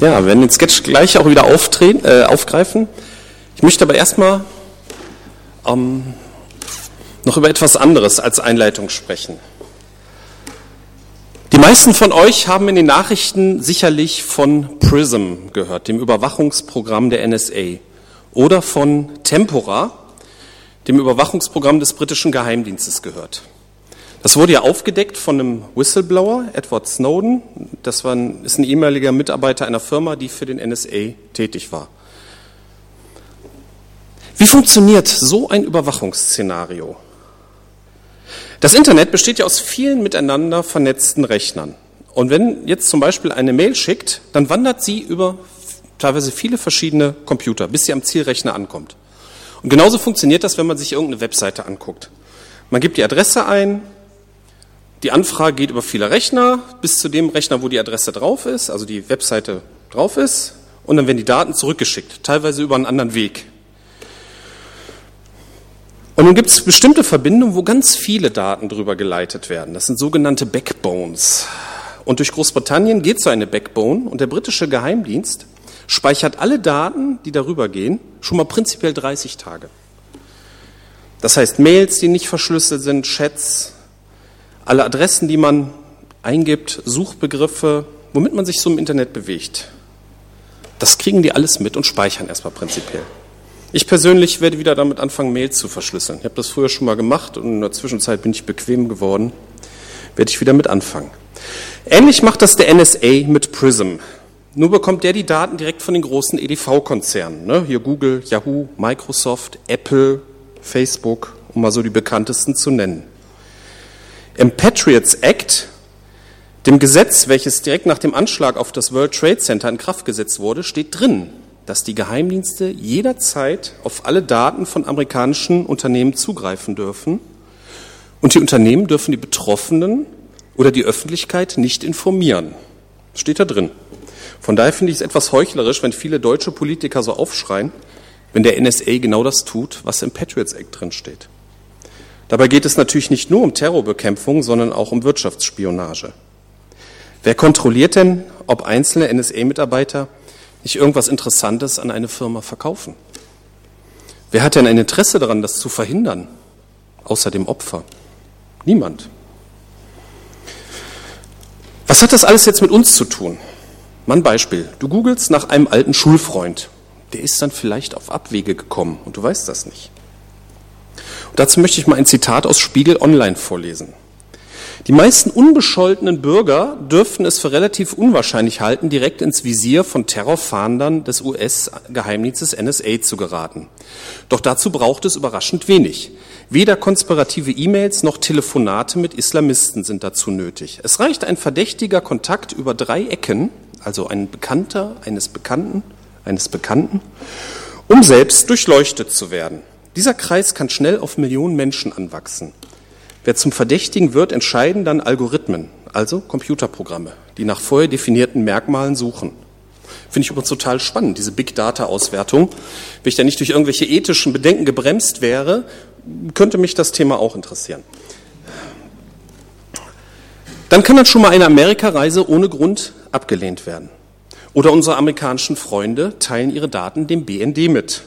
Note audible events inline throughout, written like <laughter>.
Ja, wir werden den Sketch gleich auch wieder äh, aufgreifen. Ich möchte aber erstmal ähm, noch über etwas anderes als Einleitung sprechen. Die meisten von euch haben in den Nachrichten sicherlich von PRISM gehört, dem Überwachungsprogramm der NSA, oder von Tempora, dem Überwachungsprogramm des britischen Geheimdienstes gehört. Das wurde ja aufgedeckt von einem Whistleblower, Edward Snowden. Das war ein, ist ein ehemaliger Mitarbeiter einer Firma, die für den NSA tätig war. Wie funktioniert so ein Überwachungsszenario? Das Internet besteht ja aus vielen miteinander vernetzten Rechnern. Und wenn jetzt zum Beispiel eine Mail schickt, dann wandert sie über teilweise viele verschiedene Computer, bis sie am Zielrechner ankommt. Und genauso funktioniert das, wenn man sich irgendeine Webseite anguckt. Man gibt die Adresse ein, die Anfrage geht über viele Rechner bis zu dem Rechner, wo die Adresse drauf ist, also die Webseite drauf ist, und dann werden die Daten zurückgeschickt, teilweise über einen anderen Weg. Und nun gibt es bestimmte Verbindungen, wo ganz viele Daten drüber geleitet werden. Das sind sogenannte Backbones. Und durch Großbritannien geht so eine Backbone und der britische Geheimdienst speichert alle Daten, die darüber gehen, schon mal prinzipiell 30 Tage. Das heißt Mails, die nicht verschlüsselt sind, Chats, alle Adressen, die man eingibt, Suchbegriffe, womit man sich so im Internet bewegt. Das kriegen die alles mit und speichern erstmal prinzipiell. Ich persönlich werde wieder damit anfangen, Mails zu verschlüsseln. Ich habe das früher schon mal gemacht und in der Zwischenzeit bin ich bequem geworden. Werde ich wieder mit anfangen. Ähnlich macht das der NSA mit Prism. Nur bekommt der die Daten direkt von den großen EDV-Konzernen. Ne? Hier Google, Yahoo, Microsoft, Apple, Facebook, um mal so die bekanntesten zu nennen. Im Patriots Act, dem Gesetz, welches direkt nach dem Anschlag auf das World Trade Center in Kraft gesetzt wurde, steht drin, dass die Geheimdienste jederzeit auf alle Daten von amerikanischen Unternehmen zugreifen dürfen und die Unternehmen dürfen die Betroffenen oder die Öffentlichkeit nicht informieren. Steht da drin. Von daher finde ich es etwas heuchlerisch, wenn viele deutsche Politiker so aufschreien, wenn der NSA genau das tut, was im Patriots Act drin steht. Dabei geht es natürlich nicht nur um Terrorbekämpfung, sondern auch um Wirtschaftsspionage. Wer kontrolliert denn, ob einzelne NSA-Mitarbeiter nicht irgendwas Interessantes an eine Firma verkaufen? Wer hat denn ein Interesse daran, das zu verhindern, außer dem Opfer? Niemand. Was hat das alles jetzt mit uns zu tun? Mal ein Beispiel. Du googelst nach einem alten Schulfreund. Der ist dann vielleicht auf Abwege gekommen und du weißt das nicht. Dazu möchte ich mal ein Zitat aus Spiegel Online vorlesen. Die meisten unbescholtenen Bürger dürften es für relativ unwahrscheinlich halten, direkt ins Visier von Terrorfahndern des US-Geheimdienstes NSA zu geraten. Doch dazu braucht es überraschend wenig. Weder konspirative E-Mails noch Telefonate mit Islamisten sind dazu nötig. Es reicht ein verdächtiger Kontakt über drei Ecken, also ein Bekannter eines Bekannten, eines Bekannten, um selbst durchleuchtet zu werden. Dieser Kreis kann schnell auf Millionen Menschen anwachsen. Wer zum Verdächtigen wird, entscheiden dann Algorithmen, also Computerprogramme, die nach vorher definierten Merkmalen suchen. Finde ich übrigens total spannend, diese Big Data-Auswertung. Wenn ich da nicht durch irgendwelche ethischen Bedenken gebremst wäre, könnte mich das Thema auch interessieren. Dann kann dann schon mal eine Amerikareise ohne Grund abgelehnt werden. Oder unsere amerikanischen Freunde teilen ihre Daten dem BND mit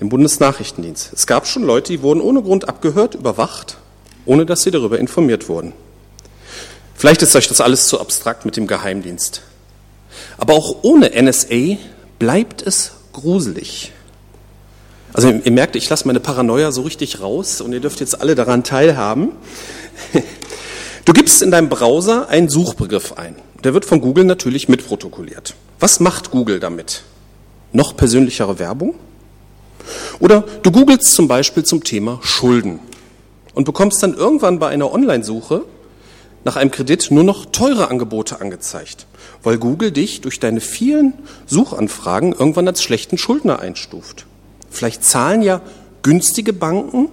dem Bundesnachrichtendienst. Es gab schon Leute, die wurden ohne Grund abgehört, überwacht, ohne dass sie darüber informiert wurden. Vielleicht ist euch das alles zu abstrakt mit dem Geheimdienst. Aber auch ohne NSA bleibt es gruselig. Also ihr merkt, ich lasse meine Paranoia so richtig raus und ihr dürft jetzt alle daran teilhaben. <laughs> Du gibst in deinem Browser einen Suchbegriff ein. Der wird von Google natürlich mitprotokolliert. Was macht Google damit? Noch persönlichere Werbung? Oder du googelst zum Beispiel zum Thema Schulden und bekommst dann irgendwann bei einer Online-Suche nach einem Kredit nur noch teure Angebote angezeigt, weil Google dich durch deine vielen Suchanfragen irgendwann als schlechten Schuldner einstuft. Vielleicht zahlen ja günstige Banken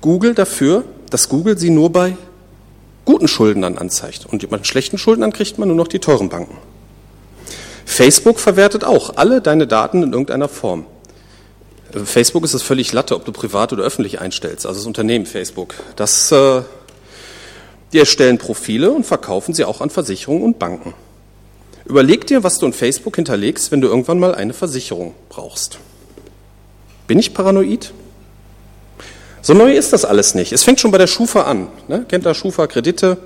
Google dafür, dass Google sie nur bei guten Schuldnern anzeigt. Und bei schlechten Schuldnern kriegt man nur noch die teuren Banken. Facebook verwertet auch alle deine Daten in irgendeiner Form. Facebook ist es völlig Latte, ob du privat oder öffentlich einstellst, also das Unternehmen Facebook. Das, äh, die erstellen Profile und verkaufen sie auch an Versicherungen und Banken. Überleg dir, was du in Facebook hinterlegst, wenn du irgendwann mal eine Versicherung brauchst. Bin ich paranoid? So neu ist das alles nicht. Es fängt schon bei der Schufa an. Ne? Kennt ihr Schufa Kredite?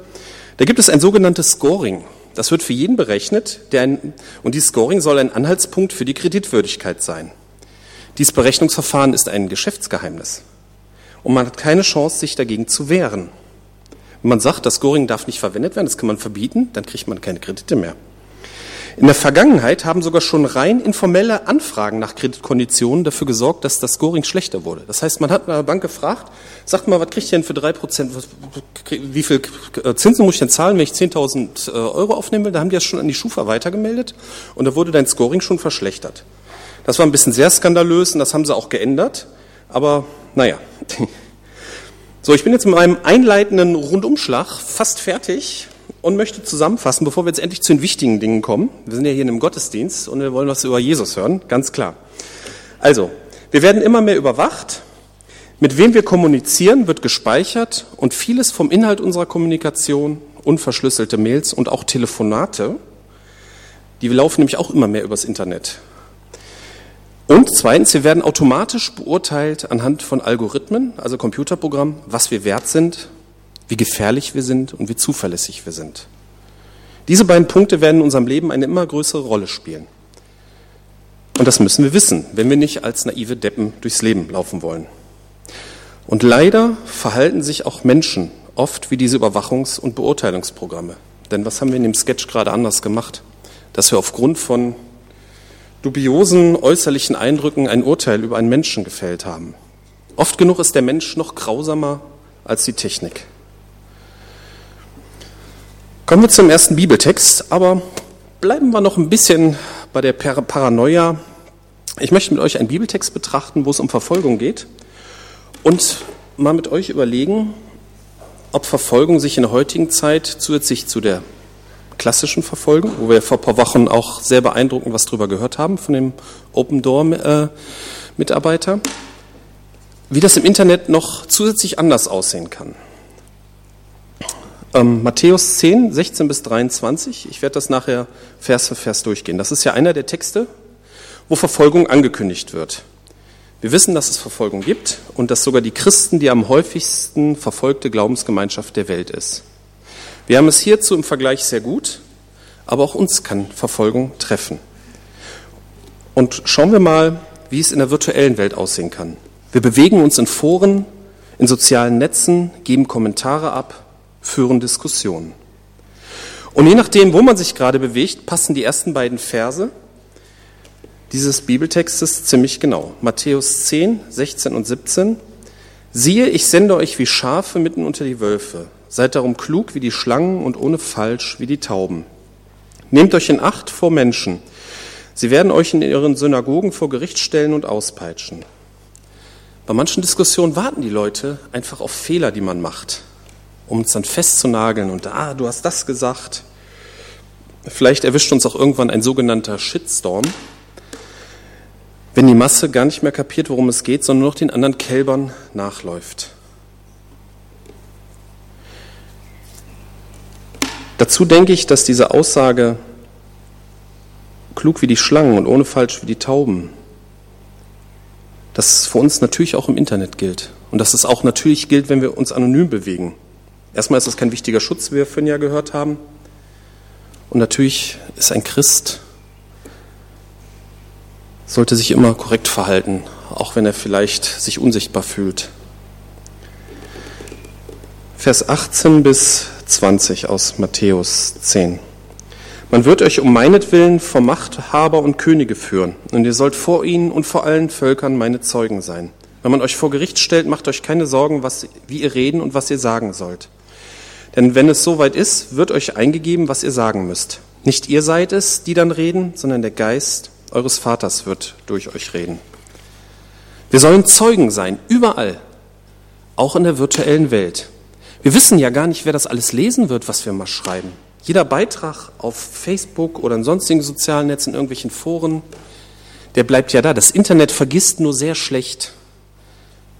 Da gibt es ein sogenanntes Scoring. Das wird für jeden berechnet, der ein, und dieses Scoring soll ein Anhaltspunkt für die Kreditwürdigkeit sein. Dieses Berechnungsverfahren ist ein Geschäftsgeheimnis. Und man hat keine Chance, sich dagegen zu wehren. Wenn man sagt, das Scoring darf nicht verwendet werden, das kann man verbieten, dann kriegt man keine Kredite mehr. In der Vergangenheit haben sogar schon rein informelle Anfragen nach Kreditkonditionen dafür gesorgt, dass das Scoring schlechter wurde. Das heißt, man hat eine Bank gefragt, sagt mal, was kriegt ihr denn für drei Prozent, wie viel Zinsen muss ich denn zahlen, wenn ich 10.000 äh, Euro aufnehmen will? Da haben die das schon an die Schufa weitergemeldet und da wurde dein Scoring schon verschlechtert. Das war ein bisschen sehr skandalös und das haben sie auch geändert, aber naja. <laughs> So, ich bin jetzt mit meinem einleitenden Rundumschlag fast fertig und möchte zusammenfassen, bevor wir jetzt endlich zu den wichtigen Dingen kommen. Wir sind ja hier in einem Gottesdienst und wir wollen was über Jesus hören, ganz klar. Also, wir werden immer mehr überwacht. Mit wem wir kommunizieren, wird gespeichert und vieles vom Inhalt unserer Kommunikation, unverschlüsselte Mails und auch Telefonate, die laufen nämlich auch immer mehr übers Internet. Und zweitens, wir werden automatisch beurteilt anhand von Algorithmen, also Computerprogrammen, was wir wert sind wie gefährlich wir sind und wie zuverlässig wir sind. Diese beiden Punkte werden in unserem Leben eine immer größere Rolle spielen. Und das müssen wir wissen, wenn wir nicht als naive Deppen durchs Leben laufen wollen. Und leider verhalten sich auch Menschen oft wie diese Überwachungs- und Beurteilungsprogramme. Denn was haben wir in dem Sketch gerade anders gemacht? Dass wir aufgrund von dubiosen äußerlichen Eindrücken ein Urteil über einen Menschen gefällt haben. Oft genug ist der Mensch noch grausamer als die Technik. Kommen wir zum ersten Bibeltext, aber bleiben wir noch ein bisschen bei der Paranoia. Ich möchte mit euch einen Bibeltext betrachten, wo es um Verfolgung geht und mal mit euch überlegen, ob Verfolgung sich in der heutigen Zeit zusätzlich zu der klassischen Verfolgung, wo wir vor ein paar Wochen auch sehr beeindruckend was drüber gehört haben von dem Open Door äh, Mitarbeiter, wie das im Internet noch zusätzlich anders aussehen kann. Ähm, Matthäus 10, 16 bis 23. Ich werde das nachher Vers für Vers durchgehen. Das ist ja einer der Texte, wo Verfolgung angekündigt wird. Wir wissen, dass es Verfolgung gibt und dass sogar die Christen die am häufigsten verfolgte Glaubensgemeinschaft der Welt ist. Wir haben es hierzu im Vergleich sehr gut, aber auch uns kann Verfolgung treffen. Und schauen wir mal, wie es in der virtuellen Welt aussehen kann. Wir bewegen uns in Foren, in sozialen Netzen, geben Kommentare ab, führen Diskussionen. Und je nachdem, wo man sich gerade bewegt, passen die ersten beiden Verse dieses Bibeltextes ziemlich genau. Matthäus 10, 16 und 17. Siehe, ich sende euch wie Schafe mitten unter die Wölfe. Seid darum klug wie die Schlangen und ohne Falsch wie die Tauben. Nehmt euch in Acht vor Menschen. Sie werden euch in ihren Synagogen vor Gericht stellen und auspeitschen. Bei manchen Diskussionen warten die Leute einfach auf Fehler, die man macht um uns dann festzunageln und ah, du hast das gesagt. Vielleicht erwischt uns auch irgendwann ein sogenannter Shitstorm, wenn die Masse gar nicht mehr kapiert, worum es geht, sondern nur noch den anderen Kälbern nachläuft. Dazu denke ich, dass diese Aussage klug wie die Schlangen und ohne falsch wie die Tauben, dass es für uns natürlich auch im Internet gilt und dass es auch natürlich gilt, wenn wir uns anonym bewegen. Erstmal ist das kein wichtiger Schutz, wie wir vorhin ja gehört haben. Und natürlich ist ein Christ, sollte sich immer korrekt verhalten, auch wenn er vielleicht sich unsichtbar fühlt. Vers 18 bis 20 aus Matthäus 10. Man wird euch um meinetwillen vor Machthaber und Könige führen, und ihr sollt vor ihnen und vor allen Völkern meine Zeugen sein. Wenn man euch vor Gericht stellt, macht euch keine Sorgen, was, wie ihr reden und was ihr sagen sollt. Denn wenn es soweit ist, wird euch eingegeben, was ihr sagen müsst. Nicht ihr seid es, die dann reden, sondern der Geist eures Vaters wird durch euch reden. Wir sollen Zeugen sein, überall, auch in der virtuellen Welt. Wir wissen ja gar nicht, wer das alles lesen wird, was wir mal schreiben. Jeder Beitrag auf Facebook oder in sonstigen sozialen Netzen, in irgendwelchen Foren, der bleibt ja da. Das Internet vergisst nur sehr schlecht,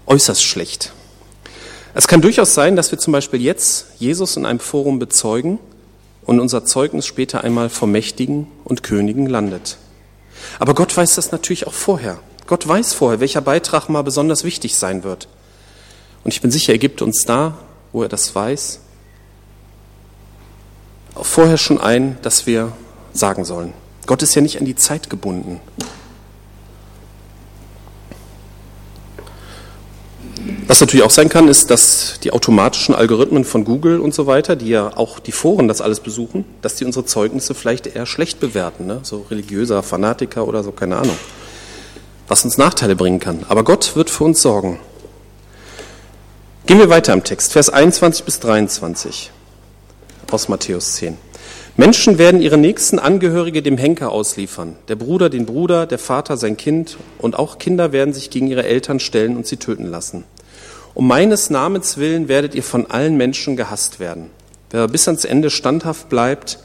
äußerst schlecht. Es kann durchaus sein, dass wir zum Beispiel jetzt Jesus in einem Forum bezeugen und unser Zeugnis später einmal vor Mächtigen und Königen landet. Aber Gott weiß das natürlich auch vorher. Gott weiß vorher, welcher Beitrag mal besonders wichtig sein wird. Und ich bin sicher, er gibt uns da, wo er das weiß, vorher schon ein, dass wir sagen sollen. Gott ist ja nicht an die Zeit gebunden. Was natürlich auch sein kann, ist, dass die automatischen Algorithmen von Google und so weiter, die ja auch die Foren das alles besuchen, dass die unsere Zeugnisse vielleicht eher schlecht bewerten, ne? so religiöser Fanatiker oder so, keine Ahnung. Was uns Nachteile bringen kann. Aber Gott wird für uns sorgen. Gehen wir weiter im Text, Vers 21 bis 23 aus Matthäus 10. Menschen werden ihre nächsten Angehörige dem Henker ausliefern, der Bruder den Bruder, der Vater sein Kind und auch Kinder werden sich gegen ihre Eltern stellen und sie töten lassen. Um meines Namens willen werdet ihr von allen Menschen gehasst werden. Wer bis ans Ende standhaft bleibt,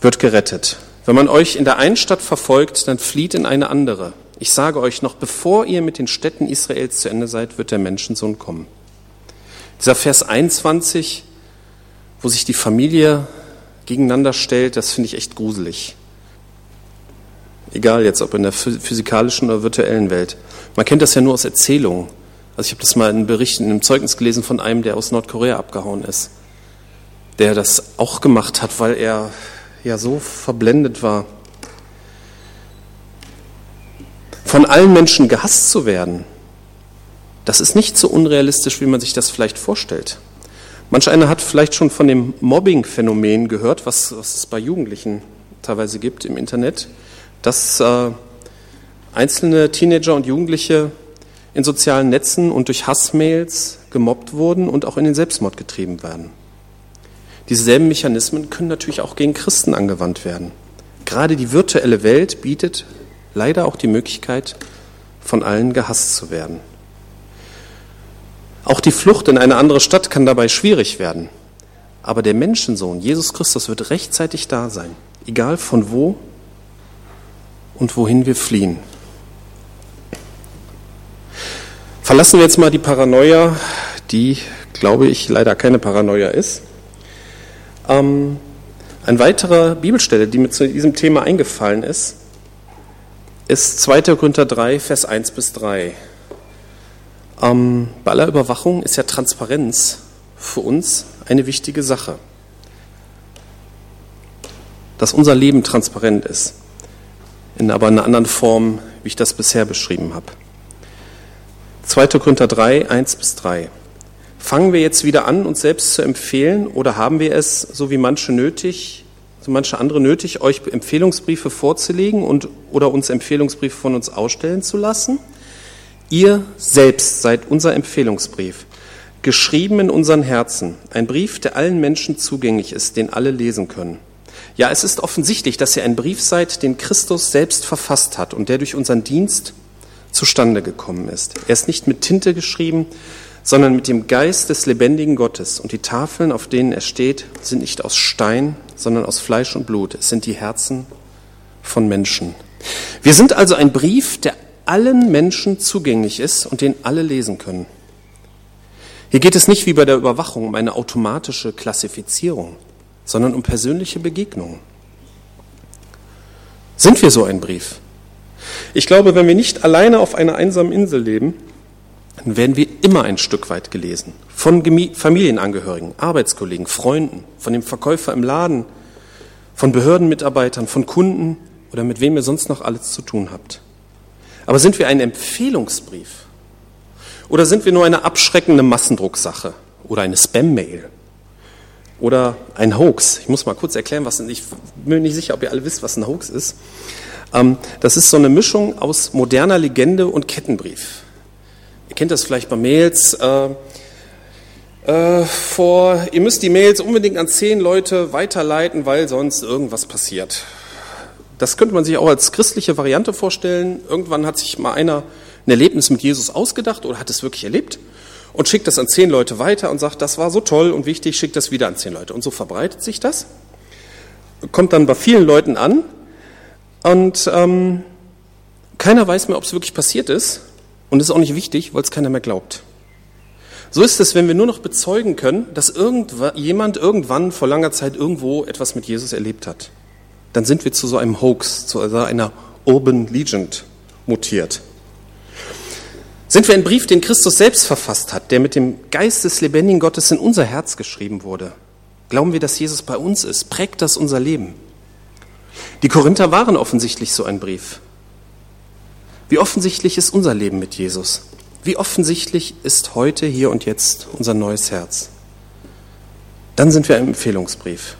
wird gerettet. Wenn man euch in der einen Stadt verfolgt, dann flieht in eine andere. Ich sage euch, noch bevor ihr mit den Städten Israels zu Ende seid, wird der Menschensohn kommen. Dieser Vers 21, wo sich die Familie gegeneinander stellt, das finde ich echt gruselig. Egal jetzt, ob in der physikalischen oder virtuellen Welt. Man kennt das ja nur aus Erzählungen. Also ich habe das mal in Berichten, in einem Zeugnis gelesen von einem, der aus Nordkorea abgehauen ist, der das auch gemacht hat, weil er ja so verblendet war. Von allen Menschen gehasst zu werden, das ist nicht so unrealistisch, wie man sich das vielleicht vorstellt. Manch einer hat vielleicht schon von dem Mobbing-Phänomen gehört, was, was, es bei Jugendlichen teilweise gibt im Internet, dass äh, einzelne Teenager und Jugendliche in sozialen Netzen und durch Hassmails gemobbt wurden und auch in den Selbstmord getrieben werden. Dieselben Mechanismen können natürlich auch gegen Christen angewandt werden. Gerade die virtuelle Welt bietet leider auch die Möglichkeit, von allen gehasst zu werden. Auch die Flucht in eine andere Stadt kann dabei schwierig werden. Aber der Menschensohn, Jesus Christus, wird rechtzeitig da sein, egal von wo und wohin wir fliehen. Verlassen wir jetzt mal die Paranoia, die, glaube ich, leider keine Paranoia ist. Ähm, eine weitere Bibelstelle, die mir zu diesem Thema eingefallen ist, ist 2. Korinther 3, Vers 1 bis 3. Ähm, bei aller Überwachung ist ja Transparenz für uns eine wichtige Sache. Dass unser Leben transparent ist, in aber einer anderen Form, wie ich das bisher beschrieben habe. 2. Korinther 3, 1 bis 3. Fangen wir jetzt wieder an, uns selbst zu empfehlen oder haben wir es, so wie manche nötig, so manche andere nötig, euch Empfehlungsbriefe vorzulegen und oder uns Empfehlungsbriefe von uns ausstellen zu lassen? Ihr selbst seid unser Empfehlungsbrief, geschrieben in unseren Herzen, ein Brief, der allen Menschen zugänglich ist, den alle lesen können. Ja, es ist offensichtlich, dass ihr ein Brief seid, den Christus selbst verfasst hat und der durch unseren Dienst zustande gekommen ist. Er ist nicht mit Tinte geschrieben, sondern mit dem Geist des lebendigen Gottes. Und die Tafeln, auf denen er steht, sind nicht aus Stein, sondern aus Fleisch und Blut. Es sind die Herzen von Menschen. Wir sind also ein Brief, der allen Menschen zugänglich ist und den alle lesen können. Hier geht es nicht wie bei der Überwachung um eine automatische Klassifizierung, sondern um persönliche Begegnungen. Sind wir so ein Brief? Ich glaube, wenn wir nicht alleine auf einer einsamen Insel leben, dann werden wir immer ein Stück weit gelesen. Von Familienangehörigen, Arbeitskollegen, Freunden, von dem Verkäufer im Laden, von Behördenmitarbeitern, von Kunden oder mit wem ihr sonst noch alles zu tun habt. Aber sind wir ein Empfehlungsbrief? Oder sind wir nur eine abschreckende Massendrucksache oder eine Spam-Mail? Oder ein Hoax? Ich muss mal kurz erklären, was ich bin mir nicht sicher, ob ihr alle wisst, was ein Hoax ist. Ähm, das ist so eine Mischung aus moderner Legende und Kettenbrief. Ihr kennt das vielleicht bei Mails. Äh, äh, vor, ihr müsst die Mails unbedingt an zehn Leute weiterleiten, weil sonst irgendwas passiert. Das könnte man sich auch als christliche Variante vorstellen. Irgendwann hat sich mal einer ein Erlebnis mit Jesus ausgedacht oder hat es wirklich erlebt und schickt das an zehn Leute weiter und sagt, das war so toll und wichtig, schickt das wieder an zehn Leute. Und so verbreitet sich das, kommt dann bei vielen Leuten an und ähm, keiner weiß mehr, ob es wirklich passiert ist. Und es ist auch nicht wichtig, weil es keiner mehr glaubt. So ist es, wenn wir nur noch bezeugen können, dass jemand irgendwann vor langer Zeit irgendwo etwas mit Jesus erlebt hat. Dann sind wir zu so einem Hoax, zu einer Urban Legend mutiert. Sind wir ein Brief, den Christus selbst verfasst hat, der mit dem Geist des lebendigen Gottes in unser Herz geschrieben wurde? Glauben wir, dass Jesus bei uns ist? Prägt das unser Leben? Die Korinther waren offensichtlich so ein Brief. Wie offensichtlich ist unser Leben mit Jesus? Wie offensichtlich ist heute, hier und jetzt unser neues Herz? Dann sind wir ein Empfehlungsbrief.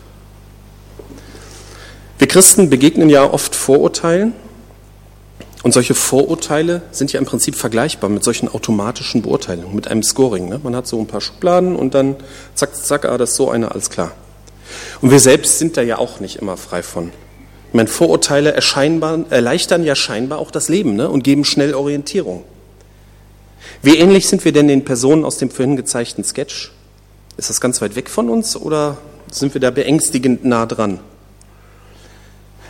Wir Christen begegnen ja oft Vorurteilen und solche Vorurteile sind ja im Prinzip vergleichbar mit solchen automatischen Beurteilungen, mit einem Scoring. Ne? Man hat so ein paar Schubladen und dann zack, zack, ah, das ist so eine, alles klar. Und wir selbst sind da ja auch nicht immer frei von. Ich meine, Vorurteile erleichtern ja scheinbar auch das Leben ne? und geben schnell Orientierung. Wie ähnlich sind wir denn den Personen aus dem vorhin gezeigten Sketch? Ist das ganz weit weg von uns oder sind wir da beängstigend nah dran?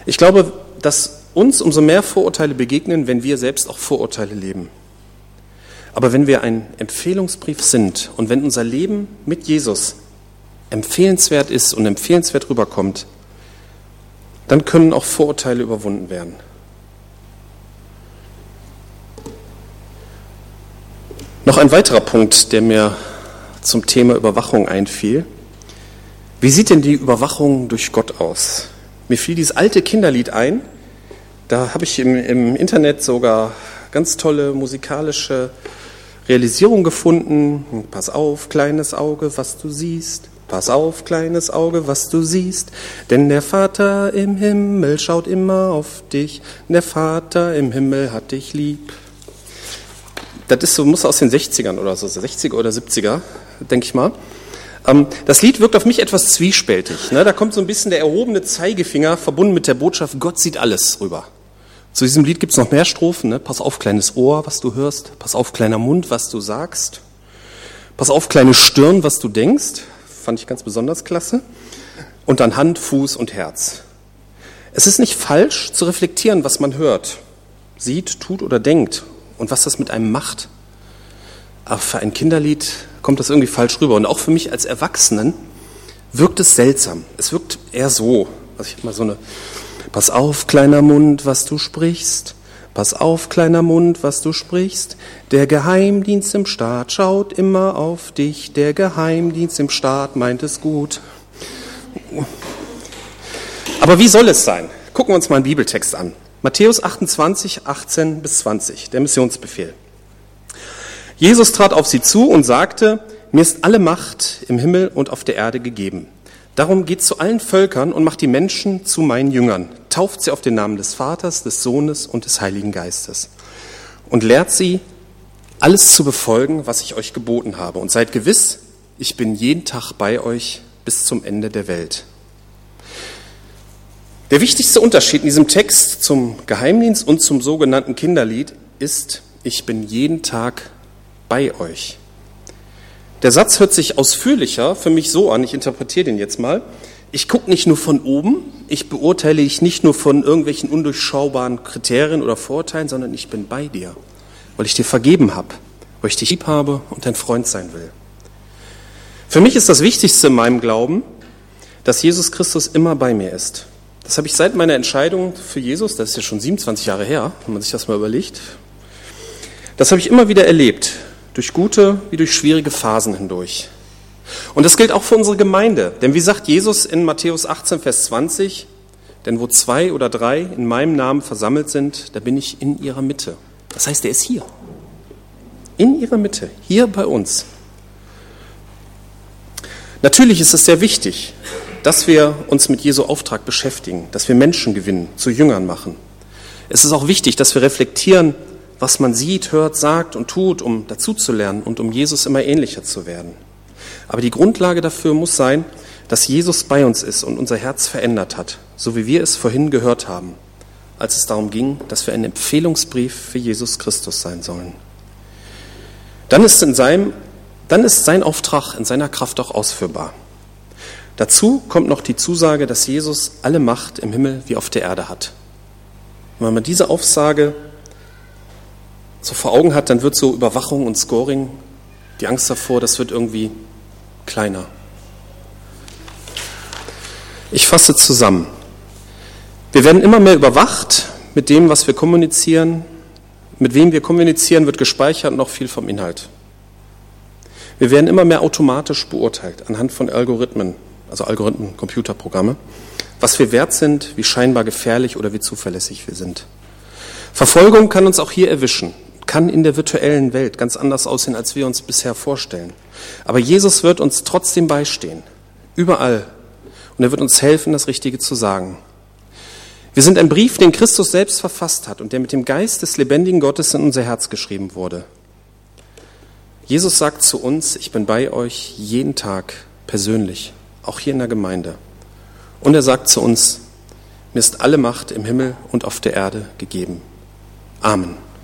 Ich glaube, dass uns umso mehr Vorurteile begegnen, wenn wir selbst auch Vorurteile leben. Aber wenn wir ein Empfehlungsbrief sind und wenn unser Leben mit Jesus empfehlenswert ist und empfehlenswert rüberkommt, dann können auch Vorurteile überwunden werden. Noch ein weiterer Punkt, der mir zum Thema Überwachung einfiel. Wie sieht denn die Überwachung durch Gott aus? Mir fiel dieses alte Kinderlied ein, da habe ich im, im, Internet sogar ganz tolle musikalische Realisierung gefunden. Pass auf, kleines Auge, was du siehst. Pass auf, kleines Auge, was du siehst. Denn der Vater im Himmel schaut immer auf dich. Der Vater im Himmel hat dich lieb. Das ist so, muss aus den 60ern oder so, 60er oder 70er, denke ich mal. Ähm, das Lied wirkt auf mich etwas zwiespältig. Ne? Da kommt so ein bisschen der erhobene Zeigefinger verbunden mit der Botschaft, Gott sieht alles rüber. Zu diesem Lied gibt es noch mehr Strophen. Ne? Pass auf, kleines Ohr, was du hörst. Pass auf, kleiner Mund, was du sagst. Pass auf, kleine Stirn, was du denkst. Fand ich ganz besonders klasse. Und dann Hand, Fuß und Herz. Es ist nicht falsch zu reflektieren, was man hört, sieht, tut oder denkt und was das mit einem macht. Aber für ein Kinderlied kommt das irgendwie falsch rüber. Und auch für mich als Erwachsenen wirkt es seltsam. Es wirkt eher so. Also ich habe mal so eine, pass auf, kleiner Mund, was du sprichst. Pass auf, kleiner Mund, was du sprichst. Der Geheimdienst im Staat schaut immer auf dich. Der Geheimdienst im Staat meint es gut. Aber wie soll es sein? Gucken wir uns mal einen Bibeltext an. Matthäus 28, 18 bis 20, der Missionsbefehl. Jesus trat auf sie zu und sagte, mir ist alle Macht im Himmel und auf der Erde gegeben. Darum geht zu allen Völkern und macht die Menschen zu meinen Jüngern, tauft sie auf den Namen des Vaters, des Sohnes und des Heiligen Geistes und lehrt sie, alles zu befolgen, was ich euch geboten habe. Und seid gewiss, ich bin jeden Tag bei euch bis zum Ende der Welt. Der wichtigste Unterschied in diesem Text zum Geheimdienst und zum sogenannten Kinderlied ist, ich bin jeden Tag bei euch. Der Satz hört sich ausführlicher für mich so an, ich interpretiere den jetzt mal. Ich gucke nicht nur von oben, ich beurteile dich nicht nur von irgendwelchen undurchschaubaren Kriterien oder Vorurteilen, sondern ich bin bei dir, weil ich dir vergeben habe, weil ich dich lieb habe und dein Freund sein will. Für mich ist das Wichtigste in meinem Glauben, dass Jesus Christus immer bei mir ist. Das habe ich seit meiner Entscheidung für Jesus, das ist ja schon 27 Jahre her, wenn man sich das mal überlegt, das habe ich immer wieder erlebt durch gute wie durch schwierige Phasen hindurch. Und das gilt auch für unsere Gemeinde. Denn wie sagt Jesus in Matthäus 18, Vers 20, denn wo zwei oder drei in meinem Namen versammelt sind, da bin ich in ihrer Mitte. Das heißt, er ist hier. In ihrer Mitte, hier bei uns. Natürlich ist es sehr wichtig, dass wir uns mit Jesu Auftrag beschäftigen, dass wir Menschen gewinnen, zu Jüngern machen. Es ist auch wichtig, dass wir reflektieren, was man sieht, hört, sagt und tut, um dazuzulernen und um Jesus immer ähnlicher zu werden. Aber die Grundlage dafür muss sein, dass Jesus bei uns ist und unser Herz verändert hat, so wie wir es vorhin gehört haben, als es darum ging, dass wir ein Empfehlungsbrief für Jesus Christus sein sollen. Dann ist, in seinem, dann ist sein Auftrag in seiner Kraft auch ausführbar. Dazu kommt noch die Zusage, dass Jesus alle Macht im Himmel wie auf der Erde hat. wenn man diese Aussage so vor Augen hat, dann wird so Überwachung und Scoring Die Angst davor, das wird irgendwie kleiner. Ich fasse zusammen. Wir werden immer mehr überwacht mit dem, was wir kommunizieren. Mit wem wir kommunizieren, wird gespeichert noch viel vom Inhalt. Wir werden immer mehr automatisch beurteilt anhand von Algorithmen, also Algorithmen, Computerprogramme, was wir wert sind, wie scheinbar gefährlich oder wie zuverlässig wir sind. Verfolgung kann uns auch hier erwischen, kann in der virtuellen Welt ganz anders aussehen, als wir uns bisher vorstellen. Aber Jesus wird uns trotzdem beistehen, überall. Und er wird uns helfen, das Richtige zu sagen. Wir sind ein Brief, den Christus selbst verfasst hat und der mit dem Geist des lebendigen Gottes in unser Herz geschrieben wurde. Jesus sagt zu uns, ich bin bei euch jeden Tag persönlich, auch hier in der Gemeinde. Und er sagt zu uns, mir ist alle Macht im Himmel und auf der Erde gegeben. Amen.